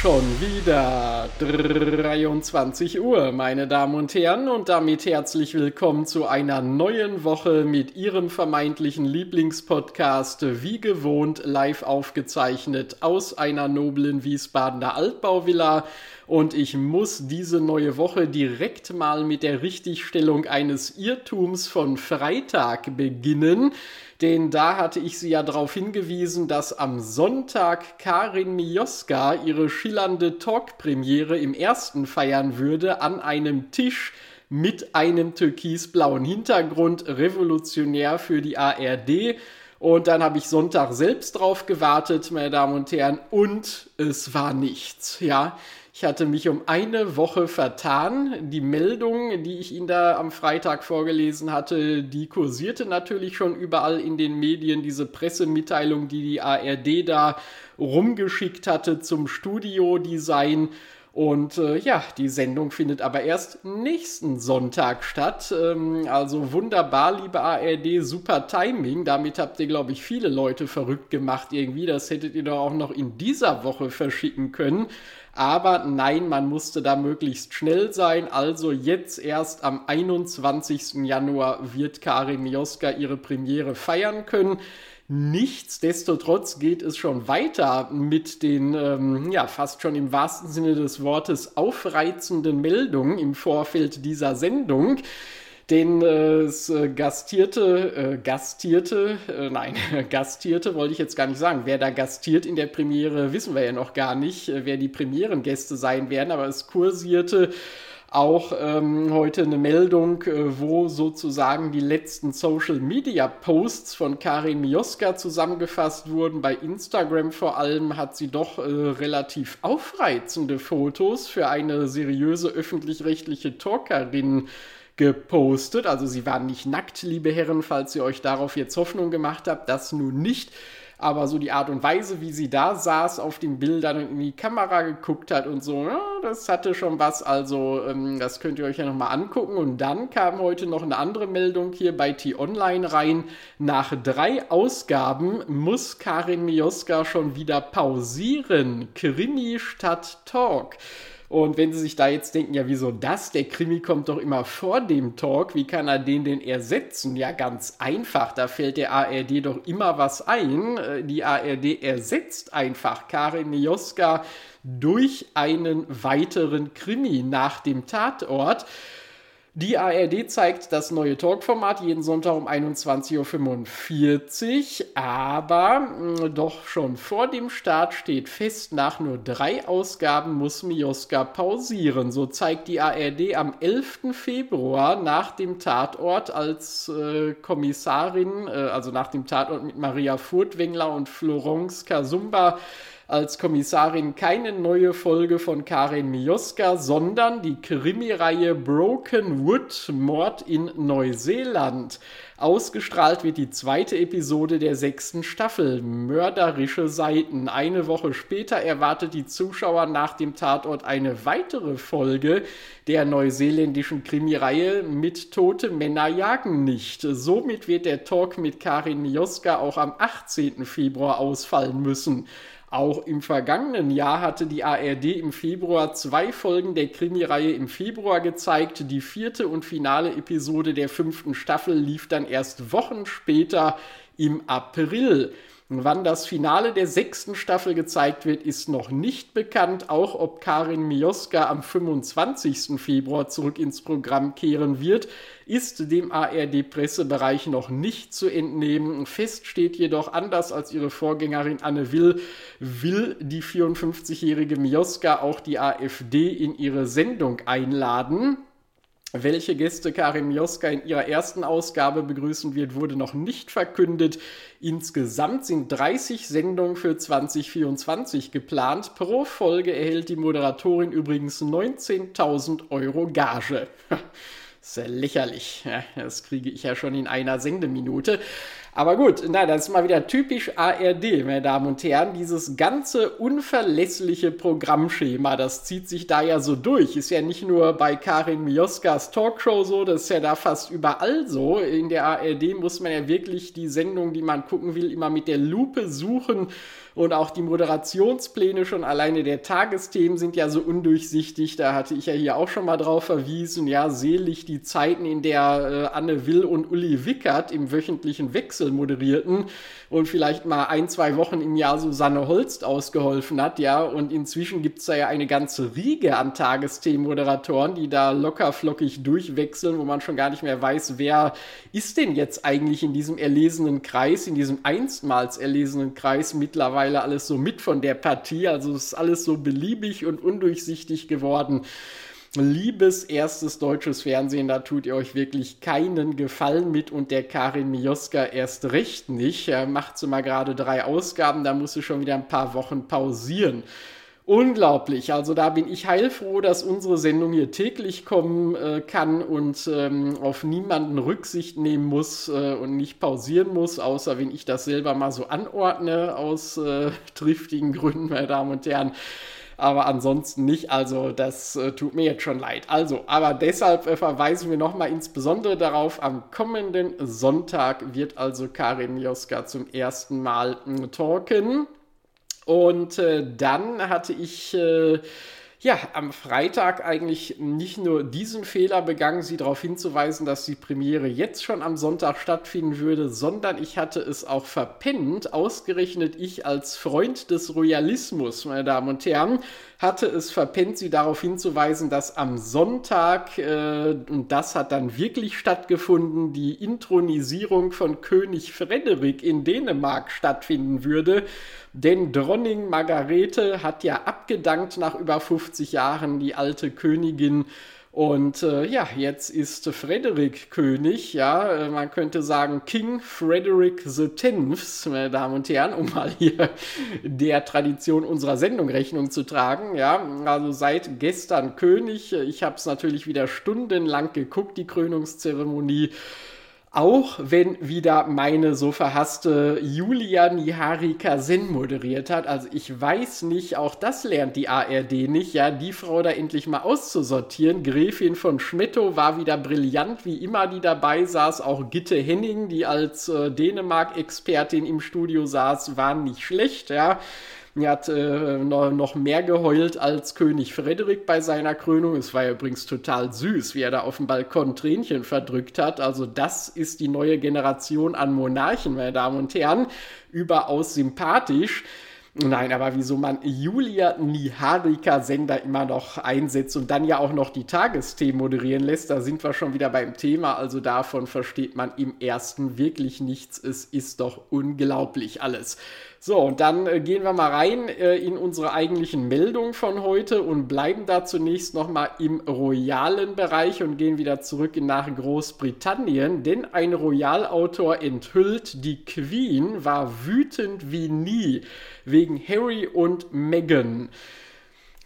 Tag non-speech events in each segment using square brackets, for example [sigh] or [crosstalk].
Schon wieder 23 Uhr, meine Damen und Herren, und damit herzlich willkommen zu einer neuen Woche mit Ihrem vermeintlichen Lieblingspodcast, wie gewohnt live aufgezeichnet aus einer noblen Wiesbadener Altbauvilla. Und ich muss diese neue Woche direkt mal mit der Richtigstellung eines Irrtums von Freitag beginnen denn da hatte ich sie ja darauf hingewiesen, dass am Sonntag Karin Mioska ihre schillernde Talk-Premiere im ersten feiern würde an einem Tisch mit einem türkisblauen Hintergrund, revolutionär für die ARD. Und dann habe ich Sonntag selbst drauf gewartet, meine Damen und Herren, und es war nichts, ja. Ich hatte mich um eine Woche vertan. Die Meldung, die ich Ihnen da am Freitag vorgelesen hatte, die kursierte natürlich schon überall in den Medien. Diese Pressemitteilung, die die ARD da rumgeschickt hatte zum Studiodesign. Und äh, ja, die Sendung findet aber erst nächsten Sonntag statt. Ähm, also wunderbar, liebe ARD, super Timing. Damit habt ihr, glaube ich, viele Leute verrückt gemacht irgendwie. Das hättet ihr doch auch noch in dieser Woche verschicken können. Aber nein, man musste da möglichst schnell sein. Also jetzt erst am 21. Januar wird Karin Mioska ihre Premiere feiern können. Nichtsdestotrotz geht es schon weiter mit den, ähm, ja, fast schon im wahrsten Sinne des Wortes aufreizenden Meldungen im Vorfeld dieser Sendung den äh, äh, gastierte, äh, gastierte, äh, nein, [laughs] gastierte wollte ich jetzt gar nicht sagen. Wer da gastiert in der Premiere, wissen wir ja noch gar nicht, äh, wer die Premierengäste sein werden, aber es kursierte auch ähm, heute eine Meldung, äh, wo sozusagen die letzten Social Media Posts von Karin Mioska zusammengefasst wurden. Bei Instagram vor allem hat sie doch äh, relativ aufreizende Fotos für eine seriöse öffentlich-rechtliche Talkerin gepostet. Also sie waren nicht nackt, liebe Herren, falls ihr euch darauf jetzt Hoffnung gemacht habt, das nun nicht. Aber so die Art und Weise, wie sie da saß auf den Bildern und in die Kamera geguckt hat und so, ja, das hatte schon was. Also ähm, das könnt ihr euch ja nochmal angucken. Und dann kam heute noch eine andere Meldung hier bei T-Online rein. Nach drei Ausgaben muss Karin Mioska schon wieder pausieren. Krimi statt Talk. Und wenn Sie sich da jetzt denken, ja, wieso das? Der Krimi kommt doch immer vor dem Talk. Wie kann er den denn ersetzen? Ja, ganz einfach. Da fällt der ARD doch immer was ein. Äh, die ARD ersetzt einfach Karin Mioska durch einen weiteren Krimi nach dem Tatort. Die ARD zeigt das neue Talkformat jeden Sonntag um 21.45 Uhr, aber mh, hm, doch schon vor dem Start steht fest, nach nur drei Ausgaben muss Mioska pausieren. So zeigt die ARD am 11. Februar nach dem Tatort als äh, Kommissarin, äh, also nach dem Tatort mit Maria Furtwängler und Florence Kasumba, als Kommissarin keine neue Folge von Karin Mioska, sondern die Krimireihe Broken Wood Mord in Neuseeland. Ausgestrahlt wird die zweite Episode der sechsten Staffel, Mörderische Seiten. Eine Woche später erwartet die Zuschauer nach dem Tatort eine weitere Folge der neuseeländischen Krimireihe mit Tote Männer jagen nicht. Somit wird der Talk mit Karin Mioska auch am 18. Februar ausfallen müssen. Auch im vergangenen Jahr hatte die ARD im Februar zwei Folgen der Krimireihe im Februar gezeigt. Die vierte und finale Episode der fünften Staffel lief dann erst Wochen später im April. Wann das Finale der sechsten Staffel gezeigt wird, ist noch nicht bekannt. Auch ob Karin Mioska am 25. Februar zurück ins Programm kehren wird, ist dem ARD-Pressebereich noch nicht zu entnehmen. Fest steht jedoch, anders als ihre Vorgängerin Anne Will, will die 54-jährige Mioska auch die AfD in ihre Sendung einladen. Welche Gäste Karin Mioska in ihrer ersten Ausgabe begrüßen wird, wurde noch nicht verkündet. Insgesamt sind 30 Sendungen für 2024 geplant. Pro Folge erhält die Moderatorin übrigens 19.000 Euro Gage. [laughs] ist ja lächerlich. Das kriege ich ja schon in einer Sendeminute. Aber gut, na, das ist mal wieder typisch ARD, meine Damen und Herren. Dieses ganze unverlässliche Programmschema, das zieht sich da ja so durch. Ist ja nicht nur bei Karin Mioskas Talkshow so, das ist ja da fast überall so. In der ARD muss man ja wirklich die Sendung, die man gucken will, immer mit der Lupe suchen und auch die Moderationspläne schon alleine der Tagesthemen sind ja so undurchsichtig. Da hatte ich ja hier auch schon mal drauf verwiesen. Ja, selig die Zeiten, in der äh, Anne Will und Uli Wickert im wöchentlichen Wechsel moderierten und vielleicht mal ein, zwei Wochen im Jahr Susanne Holst ausgeholfen hat. Ja, und inzwischen gibt es da ja eine ganze Riege an Tagesthemenmoderatoren, die da locker flockig durchwechseln, wo man schon gar nicht mehr weiß, wer ist denn jetzt eigentlich in diesem erlesenen Kreis, in diesem einstmals erlesenen Kreis mittlerweile mittlerweile alles so mit von der Partie. Also es ist alles so beliebig und undurchsichtig geworden. Liebes erstes deutsches Fernsehen, da tut ihr euch wirklich keinen Gefallen mit und der Karin Mioska erst recht nicht. Er macht so mal gerade drei Ausgaben, da muss sie schon wieder ein paar Wochen pausieren. Unglaublich. Also da bin ich heilfroh, dass unsere Sendung hier täglich kommen äh, kann und ähm, auf niemanden Rücksicht nehmen muss äh, und nicht pausieren muss, außer wenn ich das selber mal so anordne aus äh, triftigen Gründen, meine Damen und Herren. Aber ansonsten nicht. Also das äh, tut mir jetzt schon leid. Also, aber deshalb äh, verweisen wir nochmal insbesondere darauf, am kommenden Sonntag wird also Karin Joska zum ersten Mal äh, talken. Und äh, dann hatte ich äh, ja am Freitag eigentlich nicht nur diesen Fehler begangen, sie darauf hinzuweisen, dass die Premiere jetzt schon am Sonntag stattfinden würde, sondern ich hatte es auch verpennt, ausgerechnet ich als Freund des Royalismus, meine Damen und Herren, hatte es verpennt, sie darauf hinzuweisen, dass am Sonntag, äh, und das hat dann wirklich stattgefunden, die Intronisierung von König Frederik in Dänemark stattfinden würde. Denn Dronning Margarete hat ja abgedankt nach über 50 Jahren die alte Königin. Und äh, ja, jetzt ist Frederik König, ja, äh, man könnte sagen King Frederick X, meine Damen und Herren, um mal hier der Tradition unserer Sendung Rechnung zu tragen, ja, also seit gestern König, ich habe es natürlich wieder stundenlang geguckt, die Krönungszeremonie, auch wenn wieder meine so verhasste Julia Niharika Sen moderiert hat. Also ich weiß nicht, auch das lernt die ARD nicht, ja, die Frau da endlich mal auszusortieren. Gräfin von Schmetto war wieder brillant, wie immer, die dabei saß. Auch Gitte Henning, die als äh, Dänemark-Expertin im Studio saß, war nicht schlecht, ja. Er hat äh, noch mehr geheult als König Frederik bei seiner Krönung. Es war ja übrigens total süß, wie er da auf dem Balkon Tränchen verdrückt hat. Also das ist die neue Generation an Monarchen, meine Damen und Herren. Überaus sympathisch. Nein, aber wieso man Julia Niharika Sender immer noch einsetzt und dann ja auch noch die Tagesthemen moderieren lässt, da sind wir schon wieder beim Thema. Also davon versteht man im ersten wirklich nichts. Es ist doch unglaublich alles. So, und dann äh, gehen wir mal rein äh, in unsere eigentlichen Meldungen von heute und bleiben da zunächst nochmal im royalen Bereich und gehen wieder zurück nach Großbritannien, denn ein Royalautor enthüllt, die Queen war wütend wie nie wegen Harry und Meghan.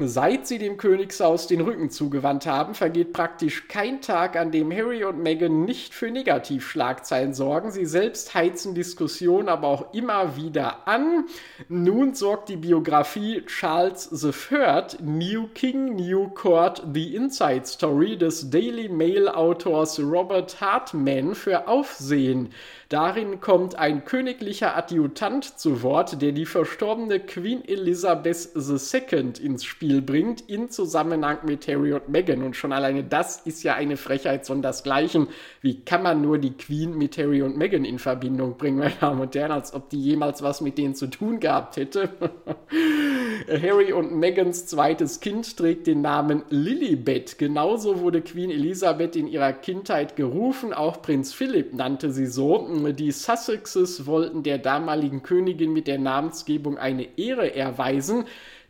Seit sie dem Königshaus den Rücken zugewandt haben, vergeht praktisch kein Tag, an dem Harry und Meghan nicht für Negativschlagzeilen sorgen. Sie selbst heizen Diskussionen aber auch immer wieder an. Nun sorgt die Biografie Charles III, New King, New Court, The Inside Story des Daily Mail Autors Robert Hartman für Aufsehen. Darin kommt ein königlicher Adjutant zu Wort, der die verstorbene Queen Elizabeth II ins Spiel bringt, in Zusammenhang mit Harry und Meghan. Und schon alleine das ist ja eine Frechheit sondersgleichen. Wie kann man nur die Queen mit Harry und Meghan in Verbindung bringen, meine Damen und Herren, als ob die jemals was mit denen zu tun gehabt hätte? [laughs] Harry und Megans zweites Kind trägt den Namen Lilibet. Genauso wurde Queen Elizabeth in ihrer Kindheit gerufen. Auch Prinz Philipp nannte sie so. Die Sussexes wollten der damaligen Königin mit der Namensgebung eine Ehre erweisen.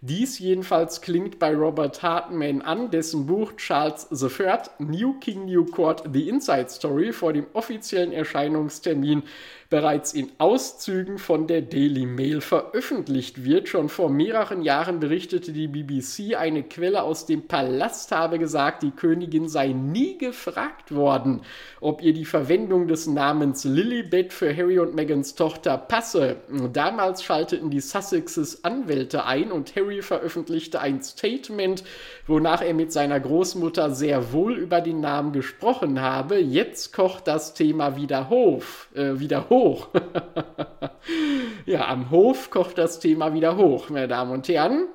Dies jedenfalls klingt bei Robert Hartman an, dessen Buch Charles III, New King, New Court, The Inside Story vor dem offiziellen Erscheinungstermin bereits in Auszügen von der Daily Mail veröffentlicht wird. Schon vor mehreren Jahren berichtete die BBC, eine Quelle aus dem Palast habe gesagt, die Königin sei nie gefragt worden, ob ihr die Verwendung des Namens Lilibet für Harry und Megans Tochter passe. Damals schalteten die Sussexes Anwälte ein und Harry veröffentlichte ein Statement, wonach er mit seiner Großmutter sehr wohl über den Namen gesprochen habe. Jetzt kocht das Thema wieder hoch. Äh, wieder hoch. [laughs] ja, am Hof kocht das Thema wieder hoch, meine Damen und Herren.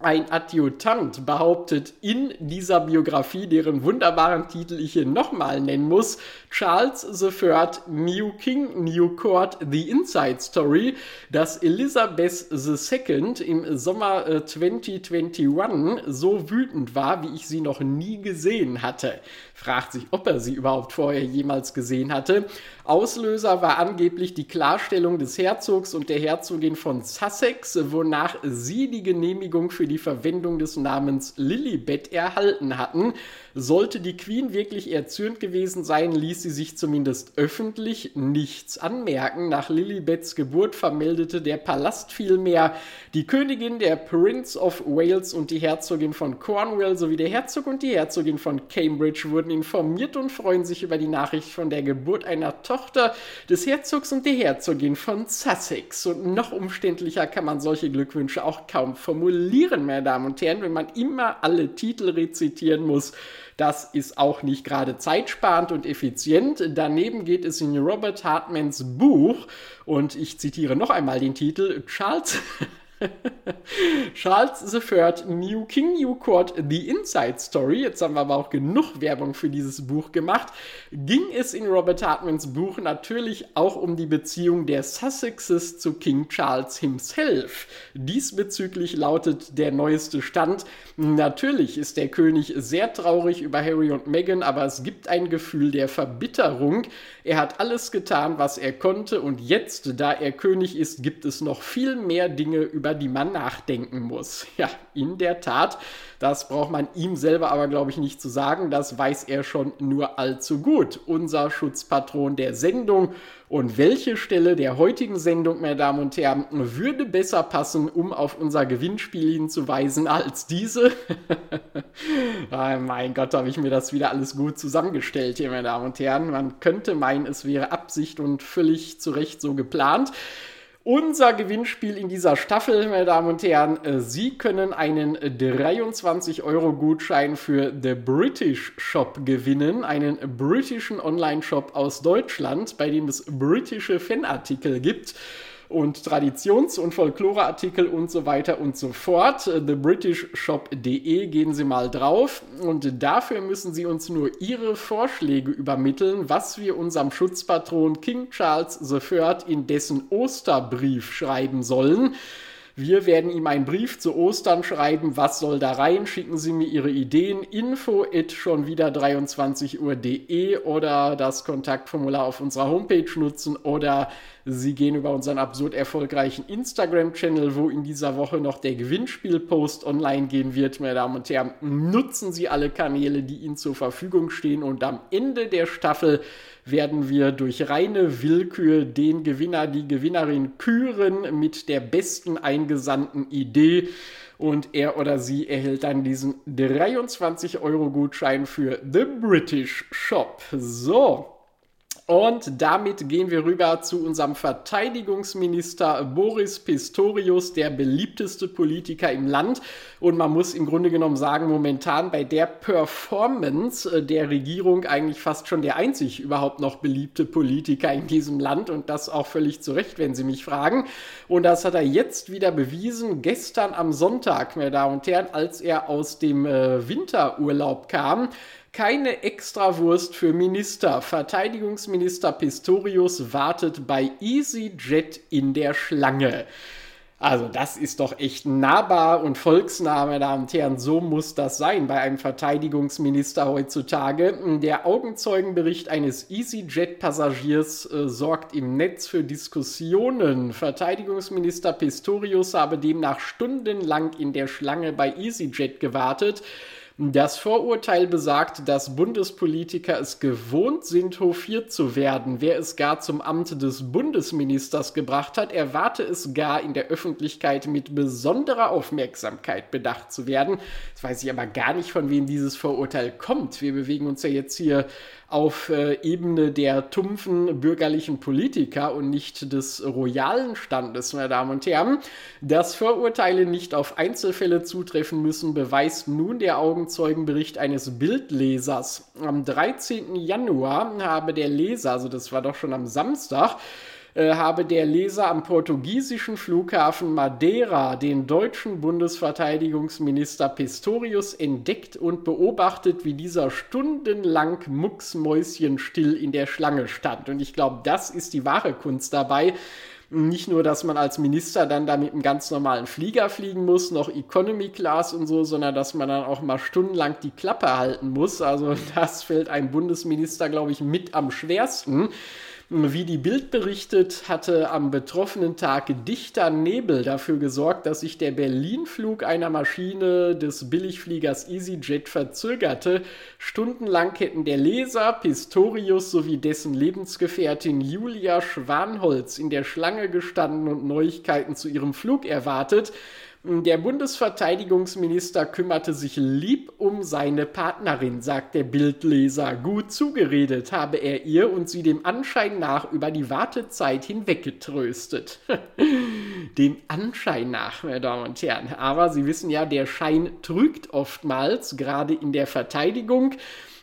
Ein Adjutant behauptet in dieser Biografie, deren wunderbaren Titel ich hier nochmal nennen muss, Charles III, New King, New Court, The Inside Story, dass Elizabeth II im Sommer 2021 äh, so wütend war, wie ich sie noch nie gesehen hatte. Fragt sich, ob er sie überhaupt vorher jemals gesehen hatte. Auslöser war angeblich die Klarstellung des Herzogs und der Herzogin von Sussex, wonach sie die Genehmigung für die Verwendung des Namens Lilibet erhalten hatten. Sollte die Queen wirklich erzürnt gewesen sein, ließ sie sich zumindest öffentlich nichts anmerken. Nach Lilibets Geburt vermeldete der Palast vielmehr, die Königin, der Prince of Wales und die Herzogin von Cornwall sowie der Herzog und die Herzogin von Cambridge wurden informiert und freuen sich über die Nachricht von der Geburt einer Tochter des Herzogs und der Herzogin von Sussex. Und noch umständlicher kann man solche Glückwünsche auch kaum formulieren, meine Damen und Herren, wenn man immer alle Titel rezitieren muss das ist auch nicht gerade zeitsparend und effizient. Daneben geht es in Robert Hartmans Buch und ich zitiere noch einmal den Titel Charles Charles III, New King, New Court, The Inside Story, jetzt haben wir aber auch genug Werbung für dieses Buch gemacht, ging es in Robert Hartmans Buch natürlich auch um die Beziehung der Sussexes zu King Charles himself. Diesbezüglich lautet der neueste Stand, natürlich ist der König sehr traurig über Harry und Meghan, aber es gibt ein Gefühl der Verbitterung. Er hat alles getan, was er konnte und jetzt, da er König ist, gibt es noch viel mehr Dinge, über die man nachdenken muss. Ja, in der Tat. Das braucht man ihm selber aber, glaube ich, nicht zu sagen. Das weiß er schon nur allzu gut. Unser Schutzpatron der Sendung. Und welche Stelle der heutigen Sendung, meine Damen und Herren, würde besser passen, um auf unser Gewinnspiel hinzuweisen, als diese? oh [laughs] mein Gott, habe ich mir das wieder alles gut zusammengestellt hier, meine Damen und Herren. Man könnte meinen, es wäre Absicht und völlig zu Recht so geplant. Unser Gewinnspiel in dieser Staffel, meine Damen und Herren, äh, Sie können einen 23-Euro-Gutschein für The British Shop gewinnen, einen britischen Online-Shop aus Deutschland, bei dem es britische Fanartikel gibt und Traditions- und Folkloreartikel und so weiter und so fort. TheBritishShop.de gehen Sie mal drauf und dafür müssen Sie uns nur Ihre Vorschläge übermitteln, was wir unserem Schutzpatron King Charles III in dessen Osterbrief schreiben sollen. Wir werden ihm einen Brief zu Ostern schreiben. Was soll da rein? Schicken Sie mir Ihre Ideen. Info at schon wieder 23 Uhr.de oder das Kontaktformular auf unserer Homepage nutzen oder Sie gehen über unseren absurd erfolgreichen Instagram-Channel, wo in dieser Woche noch der Gewinnspielpost online gehen wird. Meine Damen und Herren, nutzen Sie alle Kanäle, die Ihnen zur Verfügung stehen und am Ende der Staffel werden wir durch reine Willkür den Gewinner, die Gewinnerin küren mit der besten eingesandten Idee. Und er oder sie erhält dann diesen 23-Euro-Gutschein für The British Shop. So, und damit gehen wir rüber zu unserem Verteidigungsminister Boris Pistorius, der beliebteste Politiker im Land. Und man muss im Grunde genommen sagen, momentan bei der Performance äh, der Regierung eigentlich fast schon der einzig überhaupt noch beliebte Politiker in diesem Land. Und das auch völlig zu Recht, wenn Sie mich fragen. Und das hat er jetzt wieder bewiesen, gestern am Sonntag, meine Damen und Herren, als er aus dem äh, Winterurlaub kam keine Extrawurst für Minister. Verteidigungsminister Pistorius wartet bei EasyJet in der Schlange. Also das ist doch echt nahbar und volksnah, meine Damen und Herren. So muss das sein bei einem Verteidigungsminister heutzutage. Der Augenzeugenbericht eines EasyJet-Passagiers äh, sorgt im Netz für Diskussionen. Verteidigungsminister Pistorius habe demnach stundenlang in der Schlange bei EasyJet gewartet Das Vorurteil besagt, dass Bundespolitiker es gewohnt sind, hofiert zu werden. Wer es gar zum Amt des Bundesministers gebracht hat, erwarte es gar in der Öffentlichkeit mit besonderer Aufmerksamkeit bedacht zu werden. Jetzt weiß ich aber gar nicht, von wem dieses Vorurteil kommt. Wir bewegen uns ja jetzt hier auf äh, Ebene der tumpfen bürgerlichen Politiker und nicht des royalen Standes, meine Damen und Herren. Dass Vorurteile nicht auf Einzelfälle zutreffen müssen, beweist nun der Augenzeugenbericht eines Bildlesers. Am 13. Januar habe der Leser, also das war doch schon am Samstag, äh, habe der Leser am portugiesischen Flughafen Madeira den deutschen Bundesverteidigungsminister Pistorius entdeckt und beobachtet, wie dieser stundenlang mucksmäuschenstill in der Schlange stand. Und ich glaube, das ist die wahre Kunst dabei. Nicht nur, dass man als Minister dann da mit einem ganz normalen Flieger fliegen muss, noch Economy Class und so, sondern dass man dann auch mal stundenlang die Klappe halten muss. Also [laughs] das fällt einem Bundesminister, glaube ich, mit am schwersten. Wie die Bild berichtet, hatte am betroffenen Tag dichter Nebel dafür gesorgt, dass sich der Berlin-Flug einer Maschine des Billigfliegers EasyJet verzögerte. Stundenlang hätten der Leser, Pistorius sowie dessen Lebensgefährtin Julia Schwanholz in der Schlange gestanden und Neuigkeiten zu ihrem Flug erwartet. Der Bundesverteidigungsminister kümmerte sich lieb um seine Partnerin, sagt der Bildleser. Gut zugeredet habe er ihr und sie dem Anschein nach über die Wartezeit hinweggetröstet. [laughs] dem Anschein nach, meine Damen und Herren. Aber Sie wissen ja, der Schein trügt oftmals, gerade in der Verteidigung.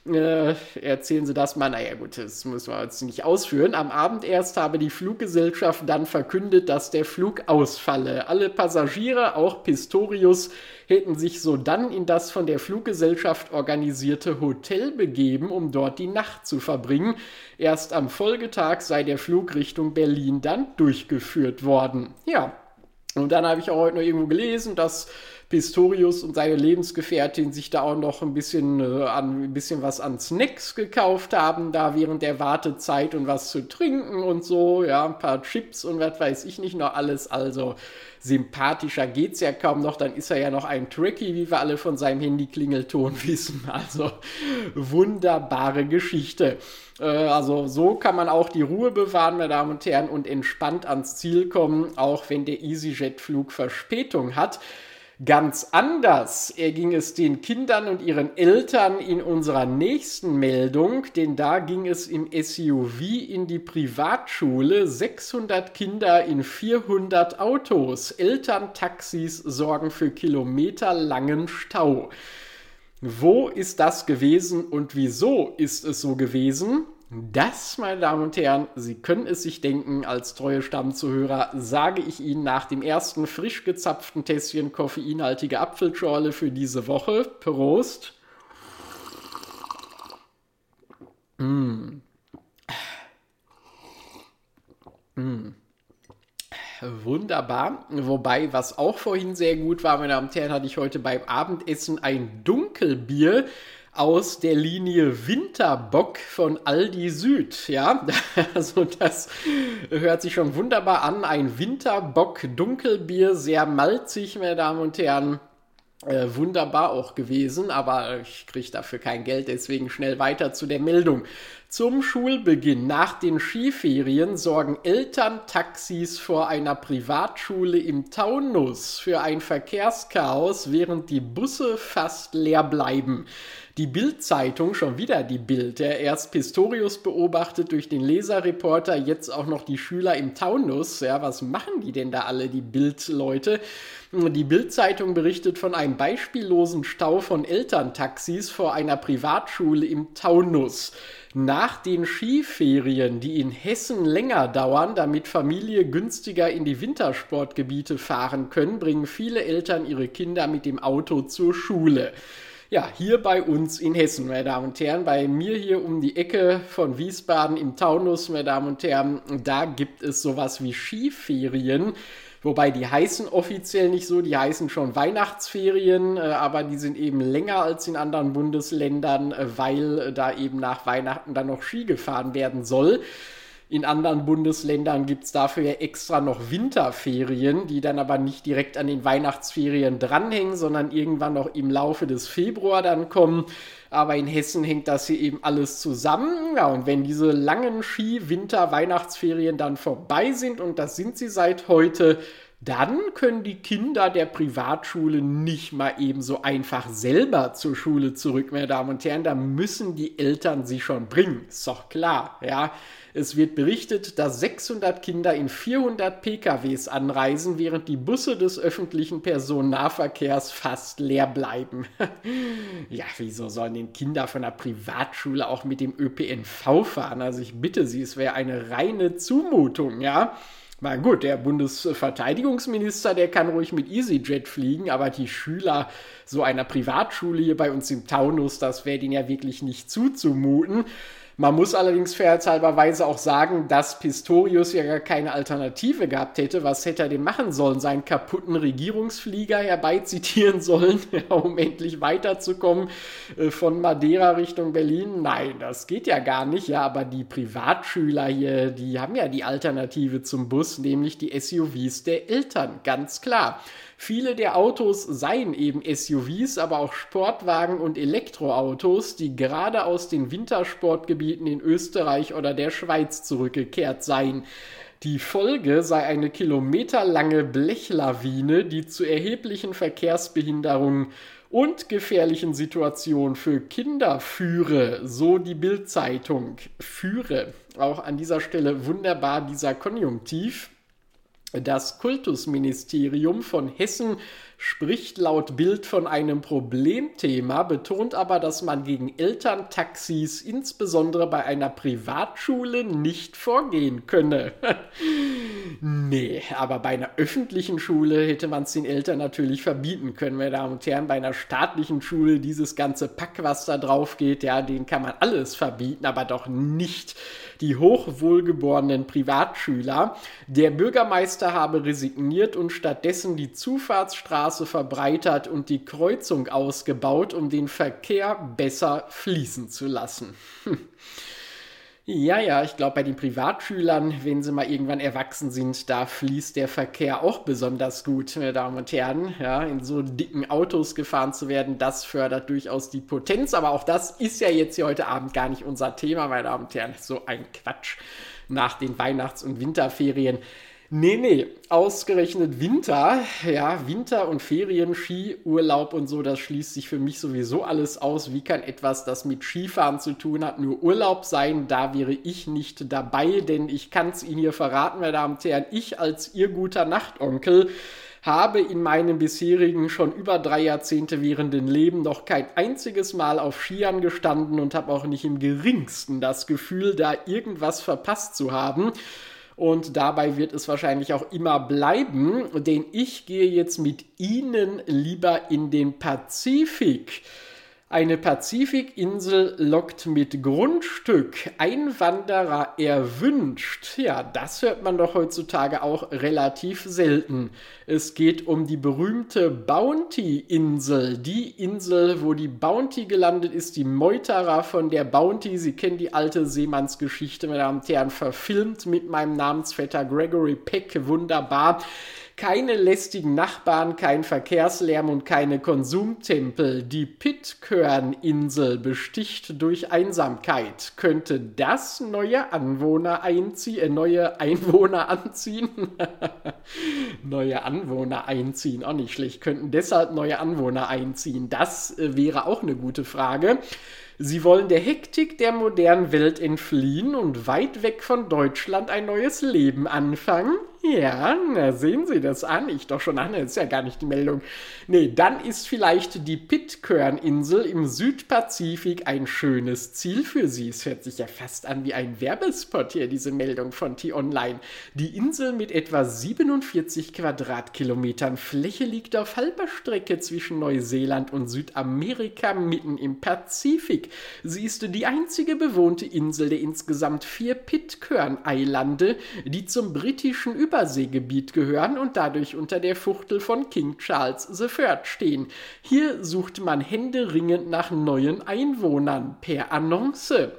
Äh, erzählen Sie das mal. Naja, gut, das müssen wir jetzt nicht ausführen. Am Abend erst habe die Fluggesellschaft dann verkündet, dass der Flug ausfalle. Alle Passagiere, auch Pistorius, hätten sich so dann in das von der Fluggesellschaft organisierte Hotel begeben, um dort die Nacht zu verbringen. Erst am Folgetag sei der Flug Richtung Berlin dann durchgeführt worden. Ja, und dann habe ich auch heute noch irgendwo gelesen, dass Pistorius und seine Lebensgefährtin sich da auch noch ein bisschen, äh, an, ein bisschen was an Snacks gekauft haben, da während der Wartezeit und was zu trinken und so, ja, ein paar Chips und was weiß ich nicht noch alles. Also sympathischer geht's ja kaum noch. Dann ist er ja noch ein Tricky, wie wir alle von seinem Handy-Klingelton [laughs] wissen. Also wunderbare Geschichte. Äh, also so kann man auch die Ruhe bewahren, meine Damen und Herren, und entspannt ans Ziel kommen, auch wenn der EasyJet-Flug Verspätung hat. Ganz anders erging es den Kindern und ihren Eltern in unserer nächsten Meldung, denn da ging es im SUV in die Privatschule. 600 Kinder in 400 Autos. Elterntaxis sorgen für kilometerlangen Stau. Wo ist das gewesen und wieso ist es so gewesen? Das, meine Damen und Herren, Sie können es sich denken, als treue Stammzuhörer sage ich Ihnen nach dem ersten frisch gezapften Tässchen koffeinhaltige Apfelschorle für diese Woche. Prost. Mmh. Mmh. Wunderbar. Wobei, was auch vorhin sehr gut war, meine Damen und Herren, hatte ich heute beim Abendessen ein Dunkelbier aus der Linie Winterbock von Aldi Süd. Ja, [laughs] also das hört sich schon wunderbar an. Ein Winterbock Dunkelbier, sehr malzig, meine Damen und Herren. Äh, wunderbar auch gewesen, aber ich kriege dafür kein Geld, deswegen schnell weiter zu der Meldung. Zum Schulbeginn nach den Skiferien sorgen Elterntaxis vor einer Privatschule im Taunus für ein Verkehrschaos, während die Busse fast leer bleiben. Die Bild-Zeitung, schon wieder die Bild, der erst Pistorius beobachtet durch den Leserreporter, jetzt auch noch die Schüler im Taunus. Ja, was machen die denn da alle, die Bild-Leute? Die Bild-Zeitung berichtet von einem beispiellosen Stau von Elterntaxis vor einer Privatschule im Taunus. Nach den Skiferien, die in Hessen länger dauern, damit Familie günstiger in die Wintersportgebiete fahren können, bringen viele Eltern ihre Kinder mit dem Auto zur Schule. Ja, hier bei uns in Hessen, meine Damen und Herren, bei mir hier um die Ecke von Wiesbaden im Taunus, meine Damen und Herren, da gibt es sowas wie Skiferien. Wobei die heißen offiziell nicht so, die heißen schon Weihnachtsferien, äh, aber die sind eben länger als in anderen Bundesländern, äh, weil äh, da eben nach Weihnachten dann noch Ski gefahren werden soll. In anderen Bundesländern gibt es dafür extra noch Winterferien, die dann aber nicht direkt an den Weihnachtsferien dranhängen, sondern irgendwann noch im Laufe des Februar dann kommen. Aber in Hessen hängt das hier eben alles zusammen. Ja, und wenn diese langen Ski-Winter-Weihnachtsferien dann vorbei sind, und das sind sie seit heute, dann können die Kinder der Privatschule nicht mal eben so einfach selber zur Schule zurück, meine Damen und Herren. Da müssen die Eltern sie schon bringen. Ist doch klar, ja. Es wird berichtet, dass 600 Kinder in 400 PKWs anreisen, während die Busse des öffentlichen Personennahverkehrs fast leer bleiben. [laughs] ja, wieso sollen denn Kinder von der Privatschule auch mit dem ÖPNV fahren? Also ich bitte Sie, es wäre eine reine Zumutung, ja. Na gut, der Bundesverteidigungsminister, der kann ruhig mit EasyJet fliegen, aber die Schüler so einer Privatschule hier bei uns im Taunus, das wäre denen ja wirklich nicht zuzumuten. Man muss allerdings fairheitshalberweise auch sagen, dass Pistorius ja gar keine Alternative gehabt hätte. Was hätte er denn machen sollen? Seinen kaputten Regierungsflieger herbeizitieren sollen, [laughs] um endlich weiterzukommen äh, von Madeira Richtung Berlin? Nein, das geht ja gar nicht. Ja, aber die Privatschüler hier, die haben ja die Alternative zum Bus, nämlich die SUVs der Eltern, ganz klar. Viele der Autos seien eben SUVs, aber auch Sportwagen und Elektroautos, die gerade aus den Wintersportgebieten in Österreich oder der Schweiz zurückgekehrt seien. Die Folge sei eine kilometerlange Blechlawine, die zu erheblichen Verkehrsbehinderungen und gefährlichen Situationen für Kinder führe, so die Bildzeitung. Führe. Auch an dieser Stelle wunderbar dieser Konjunktiv. Das Kultusministerium von Hessen spricht laut Bild von einem Problemthema, betont aber, dass man gegen Elterntaxis insbesondere bei einer Privatschule nicht vorgehen könne. [laughs] nee, aber bei einer öffentlichen Schule hätte man es den Eltern natürlich verbieten können, meine Damen und Herren. Bei einer staatlichen Schule dieses ganze Pack, was da drauf geht, ja, den kann man alles verbieten, aber doch nicht die hochwohlgeborenen Privatschüler. Der Bürgermeister habe resigniert und stattdessen die Zufahrtsstraße verbreitert und die Kreuzung ausgebaut, um den Verkehr besser fließen zu lassen. [laughs] Ja, ja, ich glaube, bei den Privatschülern, wenn sie mal irgendwann erwachsen sind, da fließt der Verkehr auch besonders gut, meine Damen und Herren. Ja, in so dicken Autos gefahren zu werden, das fördert durchaus die Potenz. Aber auch das ist ja jetzt hier heute Abend gar nicht unser Thema, meine Damen und Herren. So ein Quatsch nach den Weihnachts- und Winterferien. Nee, nee, ausgerechnet Winter, ja, Winter und Ferien, Ski, Urlaub und so, das schließt sich für mich sowieso alles aus. Wie kann etwas, das mit Skifahren zu tun hat, nur Urlaub sein? Da wäre ich nicht dabei, denn ich kann es Ihnen hier verraten, meine Damen und Herren, ich als Ihr guter Nachtonkel habe in meinem bisherigen schon über drei Jahrzehnte währenden Leben noch kein einziges Mal auf Skiern gestanden und habe auch nicht im geringsten das Gefühl, da irgendwas verpasst zu haben. Und dabei wird es wahrscheinlich auch immer bleiben, denn ich gehe jetzt mit Ihnen lieber in den Pazifik. Eine Pazifikinsel lockt mit Grundstück. Einwanderer erwünscht. Ja, das hört man doch heutzutage auch relativ selten. Es geht um die berühmte Bounty-Insel. Die Insel, wo die Bounty gelandet ist, die Meuterer von der Bounty. Sie kennen die alte Seemannsgeschichte, meine Damen und Herren, verfilmt mit meinem Namensvetter Gregory Peck. Wunderbar keine lästigen Nachbarn, kein Verkehrslärm und keine Konsumtempel. Die Pitcairn-Insel besticht durch Einsamkeit. Könnte das neue Anwohner einziehen, äh, neue Einwohner [laughs] anziehen? [laughs] neue Anwohner einziehen, auch nicht schlecht. Könnten deshalb neue Anwohner einziehen? Das äh, wäre auch eine gute Frage. Sie wollen der Hektik der modernen Welt entfliehen und weit weg von Deutschland ein neues Leben anfangen? Ja, na sehen Sie das an. Ich doch schon an, das ist ja gar nicht die Meldung. Nee, dann ist vielleicht die Pitcairn-Insel im Südpazifik ein schönes Ziel für Sie. Es hört sich ja fast an wie ein Werbespot hier, diese Meldung von T-Online. Die Insel mit etwa 47 Quadratkilometern Fläche liegt auf halber Strecke zwischen Neuseeland und Südamerika mitten im Pazifik. Sie ist die einzige bewohnte Insel der insgesamt vier Pitcairn-Eilande, die zum britischen Über Überseegebiet gehören und dadurch unter der Fuchtel von King Charles III stehen. Hier sucht man händeringend nach neuen Einwohnern per Annonce.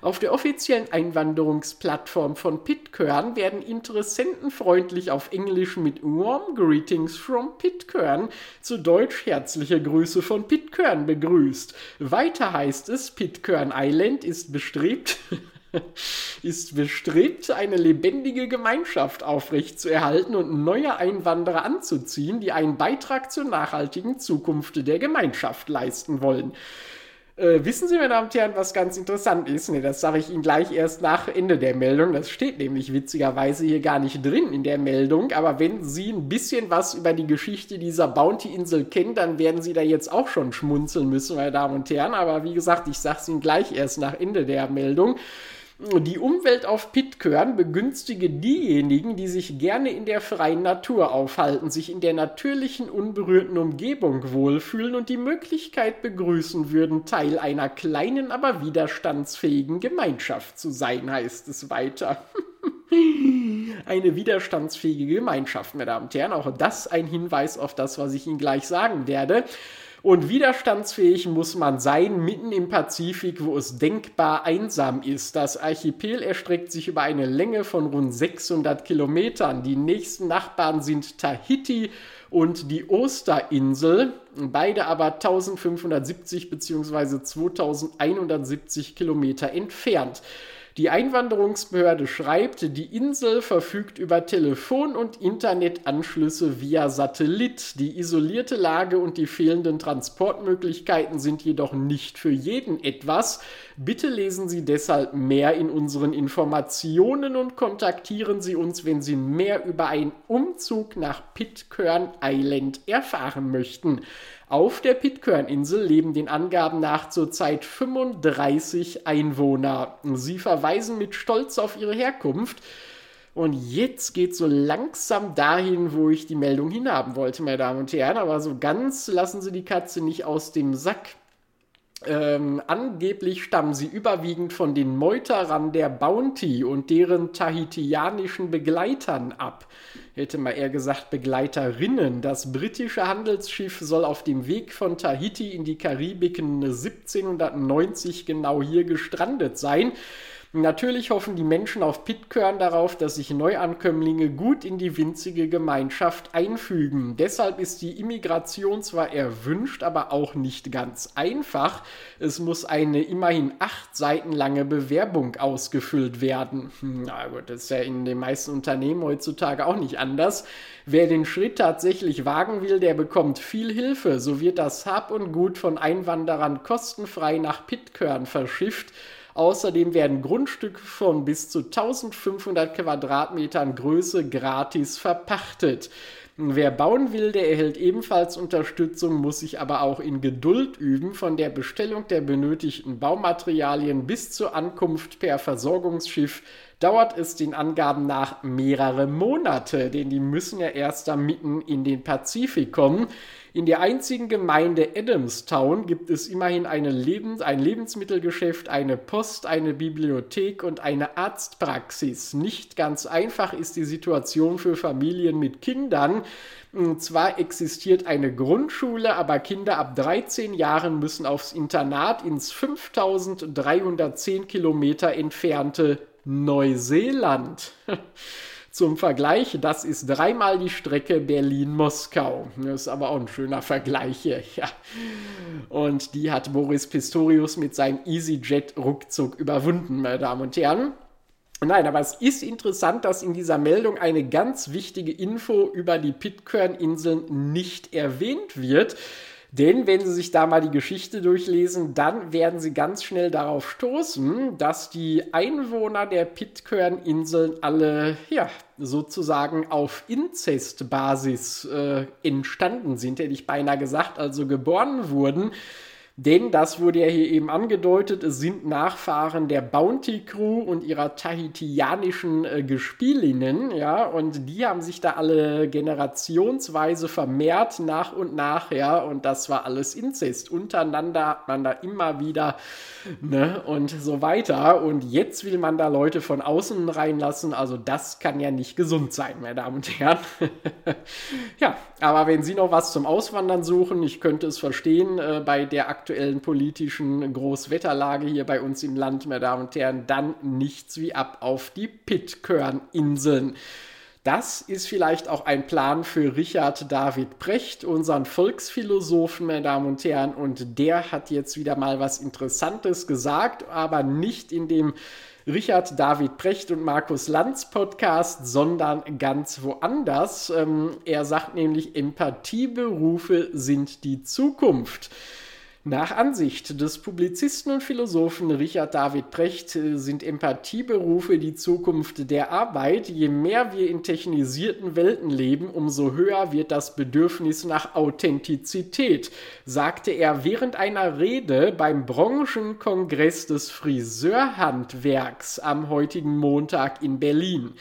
Auf der offiziellen Einwanderungsplattform von Pitcairn werden Interessenten freundlich auf Englisch mit Warm Greetings from Pitcairn, zu Deutsch herzliche Grüße von Pitcairn begrüßt. Weiter heißt es, Pitcairn Island ist bestrebt, [laughs] [laughs] ist bestrebt, eine lebendige Gemeinschaft aufrechtzuerhalten und neue Einwanderer anzuziehen, die einen Beitrag zur nachhaltigen Zukunft der Gemeinschaft leisten wollen. Äh, wissen Sie, meine Damen und Herren, was ganz interessant ist? Ne, das sage ich Ihnen gleich erst nach Ende der Meldung. Das steht nämlich witzigerweise hier gar nicht drin in der Meldung. Aber wenn Sie ein bisschen was über die Geschichte dieser Bounty-Insel kennen, dann werden Sie da jetzt auch schon schmunzeln müssen, meine Damen und Herren. Aber wie gesagt, ich sage es Ihnen gleich erst nach Ende der Meldung. Die Umwelt auf Pitcairn begünstige diejenigen, die sich gerne in der freien Natur aufhalten, sich in der natürlichen, unberührten Umgebung wohlfühlen und die Möglichkeit begrüßen würden, Teil einer kleinen, aber widerstandsfähigen Gemeinschaft zu sein, heißt es weiter. [laughs] Eine widerstandsfähige Gemeinschaft, meine Damen und Herren. Auch das ein Hinweis auf das, was ich Ihnen gleich sagen werde. Und widerstandsfähig muss man sein, mitten im Pazifik, wo es denkbar einsam ist. Das Archipel erstreckt sich über eine Länge von rund 600 Kilometern. Die nächsten Nachbarn sind Tahiti und die Osterinsel, beide aber 1570 bzw. 2170 Kilometer entfernt. Die Einwanderungsbehörde schreibt, die Insel verfügt über Telefon- und Internetanschlüsse via Satellit. Die isolierte Lage und die fehlenden Transportmöglichkeiten sind jedoch nicht für jeden etwas. Bitte lesen Sie deshalb mehr in unseren Informationen und kontaktieren Sie uns, wenn Sie mehr über einen Umzug nach Pitcairn Island erfahren möchten. Auf der Pitcairn-Insel leben den Angaben nach zurzeit 35 Einwohner. Sie verweisen mit Stolz auf ihre Herkunft. Und jetzt geht so langsam dahin, wo ich die Meldung hinhaben wollte, meine Damen und Herren. Aber so ganz lassen Sie die Katze nicht aus dem Sack. Ähm, angeblich stammen sie überwiegend von den Meuterern der Bounty und deren tahitianischen Begleitern ab. Hätte mal eher gesagt Begleiterinnen. Das britische Handelsschiff soll auf dem Weg von Tahiti in die Karibik 1790 genau hier gestrandet sein. Natürlich hoffen die Menschen auf Pitcairn darauf, dass sich Neuankömmlinge gut in die winzige Gemeinschaft einfügen. Deshalb ist die Immigration zwar erwünscht, aber auch nicht ganz einfach. Es muss eine immerhin acht Seiten lange Bewerbung ausgefüllt werden. Hm, na gut, das ist ja in den meisten Unternehmen heutzutage auch nicht anders. Wer den Schritt tatsächlich wagen will, der bekommt viel Hilfe. So wird das Hab und Gut von Einwanderern kostenfrei nach Pitcairn verschifft. Außerdem werden Grundstücke von bis zu 1500 Quadratmetern Größe gratis verpachtet. Wer bauen will, der erhält ebenfalls Unterstützung, muss sich aber auch in Geduld üben, von der Bestellung der benötigten Baumaterialien bis zur Ankunft per Versorgungsschiff dauert es den Angaben nach mehrere Monate, denn die müssen ja erst da mitten in den Pazifik kommen. In der einzigen Gemeinde Adamstown gibt es immerhin Lebens ein Lebensmittelgeschäft, eine Post, eine Bibliothek und eine Arztpraxis. Nicht ganz einfach ist die Situation für Familien mit Kindern. Zwar existiert eine Grundschule, aber Kinder ab 13 Jahren müssen aufs Internat ins 5310 Kilometer entfernte Neuseeland. [laughs] Zum Vergleich, das ist dreimal die Strecke Berlin-Moskau. Das ist aber auch ein schöner Vergleich hier. [laughs] Ja. Und die hat Boris Pistorius mit seinem EasyJet ruckzuck überwunden, meine Damen und Herren. Nein, aber es ist interessant, dass in dieser Meldung eine ganz wichtige Info über die Pitcairn-Inseln nicht erwähnt wird. Denn wenn Sie sich da mal die Geschichte durchlesen, dann werden Sie ganz schnell darauf stoßen, dass die Einwohner der Pitcairn-Inseln alle, ja, sozusagen auf Inzestbasis äh, entstanden sind, hätte ich beinahe gesagt, also geboren wurden. Denn, das wurde ja hier eben angedeutet, es sind Nachfahren der Bounty Crew und ihrer tahitianischen äh, Gespielinnen, ja, und die haben sich da alle generationsweise vermehrt nach und nach, ja, und das war alles Inzest. Untereinander hat man da immer wieder, ne, und so weiter. Und jetzt will man da Leute von außen reinlassen, also das kann ja nicht gesund sein, meine Damen und Herren. [laughs] ja, aber wenn Sie noch was zum Auswandern suchen, ich könnte es verstehen, äh, bei der aktuellen aktuellen politischen Großwetterlage hier bei uns im Land, meine Damen und Herren, dann nichts wie ab auf die Pitcairn-Inseln. Das ist vielleicht auch ein Plan für Richard David Precht, unseren Volksphilosophen, meine Damen und Herren. Und der hat jetzt wieder mal was Interessantes gesagt, aber nicht in dem Richard David Precht und Markus Lanz Podcast, sondern ganz woanders. Ähm, er sagt nämlich, Empathieberufe sind die Zukunft. Nach Ansicht des Publizisten und Philosophen Richard David Precht äh, sind Empathieberufe die Zukunft der Arbeit. Je mehr wir in technisierten Welten leben, umso höher wird das Bedürfnis nach Authentizität, sagte er während einer Rede beim Branchenkongress des Friseurhandwerks am heutigen Montag in Berlin.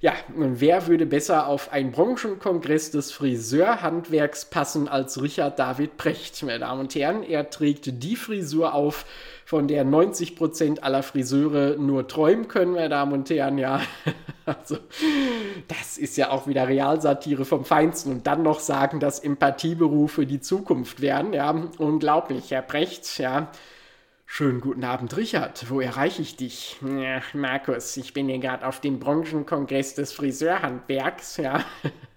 Ja, wer würde besser auf einen Branchenkongress des Friseurhandwerks passen als Richard David Precht, meine Damen und Herren? Er trägt die Frisur auf, von der 90 Prozent aller Friseure nur träumen können, meine Damen und Herren, ja. [laughs] Also, das ist ja auch wieder Realsatire vom Feinsten. Und dann noch sagen, dass Empathieberufe die Zukunft werden, ja. Unglaublich, Herr Precht, ja. Schönen guten Abend, Richard. Wo erreiche ich dich? Ja, Markus, ich bin hier gerade auf dem Branchenkongress des Friseurhandwerks, ja.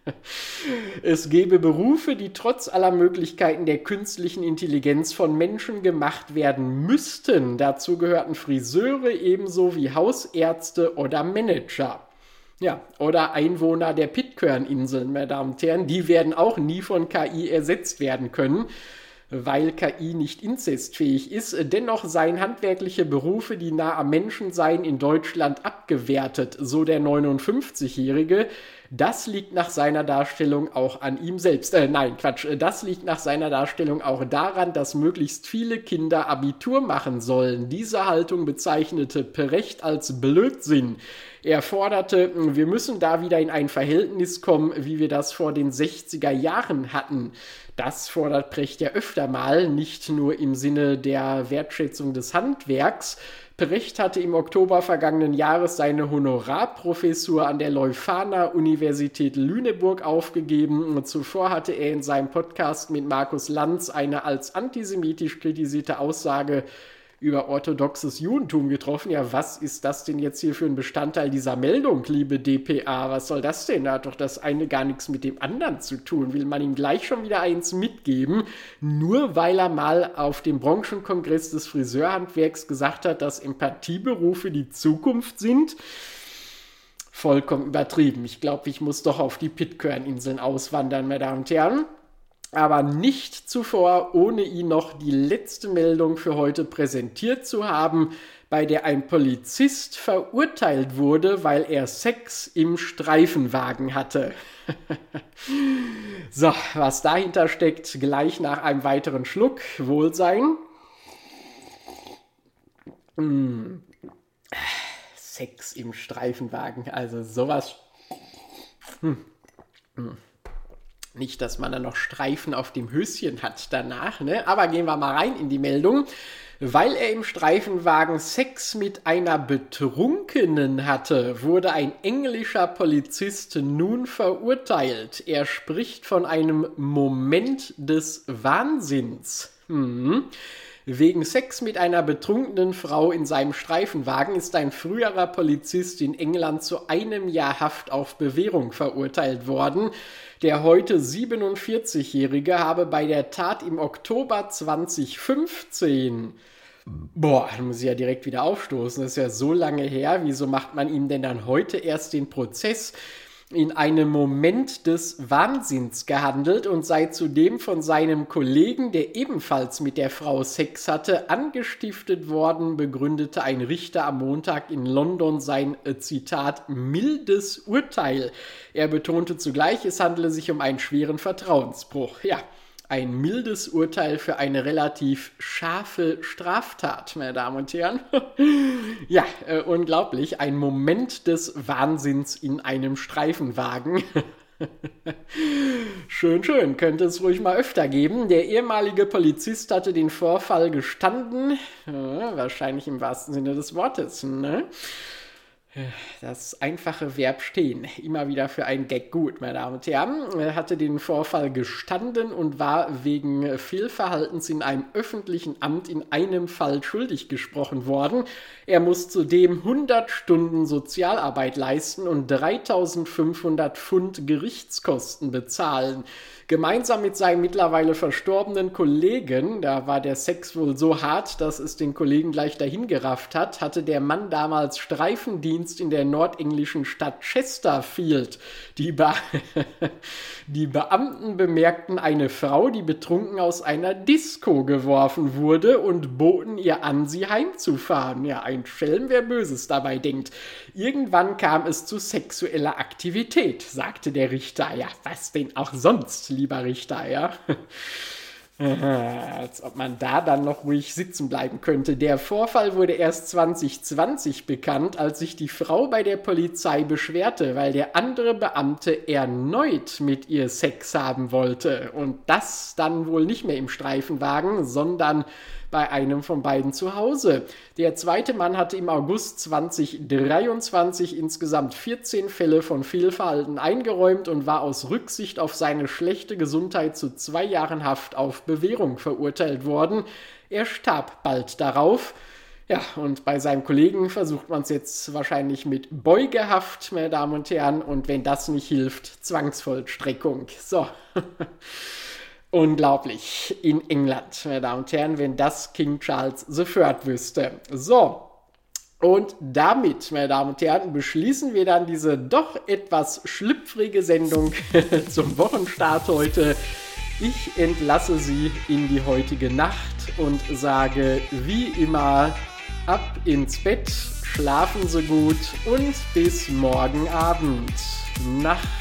[laughs] Es gäbe Berufe, die trotz aller Möglichkeiten der künstlichen Intelligenz von Menschen gemacht werden müssten. Dazu gehörten Friseure ebenso wie Hausärzte oder Manager. Ja, oder Einwohner der Pitcairn-Inseln, meine Damen und Herren, die werden auch nie von KI ersetzt werden können weil KI nicht inzestfähig ist. Dennoch seien handwerkliche Berufe, die nah am Menschen seien, in Deutschland abgewertet, so der 59-Jährige. Das liegt nach seiner Darstellung auch an ihm selbst. Äh, nein, Quatsch. Das liegt nach seiner Darstellung auch daran, dass möglichst viele Kinder Abitur machen sollen. Diese Haltung bezeichnete Perecht als Blödsinn. Er forderte, wir müssen da wieder in ein Verhältnis kommen, wie wir das vor den 60er Jahren hatten. Das fordert Precht ja öfter mal, nicht nur im Sinne der Wertschätzung des Handwerks. Precht hatte im Oktober vergangenen Jahres seine Honorarprofessur an der Leuphana Universität Lüneburg aufgegeben. Zuvor hatte er in seinem Podcast mit Markus Lanz eine als antisemitisch kritisierte Aussage über orthodoxes Judentum getroffen. Ja, was ist das denn jetzt hier für ein Bestandteil dieser Meldung, liebe DPA? Was soll das denn? Da hat doch das eine gar nichts mit dem anderen zu tun. Will man ihm gleich schon wieder eins mitgeben, nur weil er mal auf dem Branchenkongress des Friseurhandwerks gesagt hat, dass Empathieberufe die Zukunft sind? Vollkommen übertrieben. Ich glaube, ich muss doch auf die Pitcairn-Inseln auswandern, meine Damen und Herren aber nicht zuvor, ohne Ihnen noch die letzte Meldung für heute präsentiert zu haben, bei der ein Polizist verurteilt wurde, weil er Sex im Streifenwagen hatte. [laughs] so, was dahinter steckt, gleich nach einem weiteren Schluck. Wohlsein. Hm. Sex im Streifenwagen, also sowas. Hm. Hm. Nicht, dass man da noch Streifen auf dem Höschen hat danach, ne? Aber gehen wir mal rein in die Meldung. Weil er im Streifenwagen Sex mit einer Betrunkenen hatte, wurde ein englischer Polizist nun verurteilt. Er spricht von einem Moment des Wahnsinns. Hm. Wegen Sex mit einer betrunkenen Frau in seinem Streifenwagen ist ein früherer Polizist in England zu einem Jahr Haft auf Bewährung verurteilt worden. Der heute 47-Jährige habe bei der Tat im Oktober 2015 Boah, da muss ich ja direkt wieder aufstoßen. Das ist ja so lange her. Wieso macht man ihm denn dann heute erst den Prozess? In einem Moment des Wahnsinns gehandelt und sei zudem von seinem Kollegen, der ebenfalls mit der Frau Sex hatte, angestiftet worden, begründete ein Richter am Montag in London sein äh, Zitat mildes Urteil. Er betonte zugleich, es handele sich um einen schweren Vertrauensbruch. Ja, ein mildes Urteil für eine relativ scharfe Straftat, meine Damen und Herren. [laughs] ja, äh, unglaublich. Ein Moment des Wahnsinns in einem Streifenwagen. [laughs] schön, schön. Könnte es ruhig mal öfter geben. Der ehemalige Polizist hatte den Vorfall gestanden. Äh, wahrscheinlich im wahrsten Sinne des Wortes. Ne? Das einfache Verb stehen, immer wieder für einen Gag gut, meine Damen und Herren. Er hatte den Vorfall gestanden und war wegen Fehlverhaltens in einem öffentlichen Amt in einem Fall schuldig gesprochen worden. Er muss zudem 100 Stunden Sozialarbeit leisten und 3500 Pfund Gerichtskosten bezahlen. Gemeinsam mit seinem mittlerweile verstorbenen Kollegen, da war der Sex wohl so hart, dass es den Kollegen gleich dahingerafft hat, hatte der Mann damals Streifendienst in der nordenglischen Stadt Chesterfield. Die, Be [laughs] die Beamten bemerkten eine Frau, die betrunken aus einer Disco geworfen wurde und boten ihr an, sie heimzufahren. Ja, ein Schelm, wer Böses dabei denkt. Irgendwann kam es zu sexueller Aktivität, sagte der Richter. Ja, was denn auch sonst, lieber Richter, ja. [laughs] Als ob man da dann noch ruhig sitzen bleiben könnte. Der Vorfall wurde erst 2020 bekannt, als sich die Frau bei der Polizei beschwerte, weil der andere Beamte erneut mit ihr Sex haben wollte. Und das dann wohl nicht mehr im Streifenwagen, sondern bei einem von beiden zu Hause. Der zweite Mann hatte im August 2023 insgesamt 14 Fälle von Fehlverhalten eingeräumt und war aus Rücksicht auf seine schlechte Gesundheit zu zwei Jahren Haft auf Bewährung verurteilt worden. Er starb bald darauf. Ja, und bei seinem Kollegen versucht man es jetzt wahrscheinlich mit Beugehaft, meine Damen und Herren, und wenn das nicht hilft, Zwangsvollstreckung. So. [laughs] Unglaublich. In England, meine Damen und Herren, wenn das King Charles III wüsste. So. Und damit, meine Damen und Herren, beschließen wir dann diese doch etwas schlüpfrige Sendung [laughs] zum Wochenstart heute. Ich entlasse Sie in die heutige Nacht und sage wie immer ab ins Bett, schlafen Sie gut und bis morgen Abend. Nacht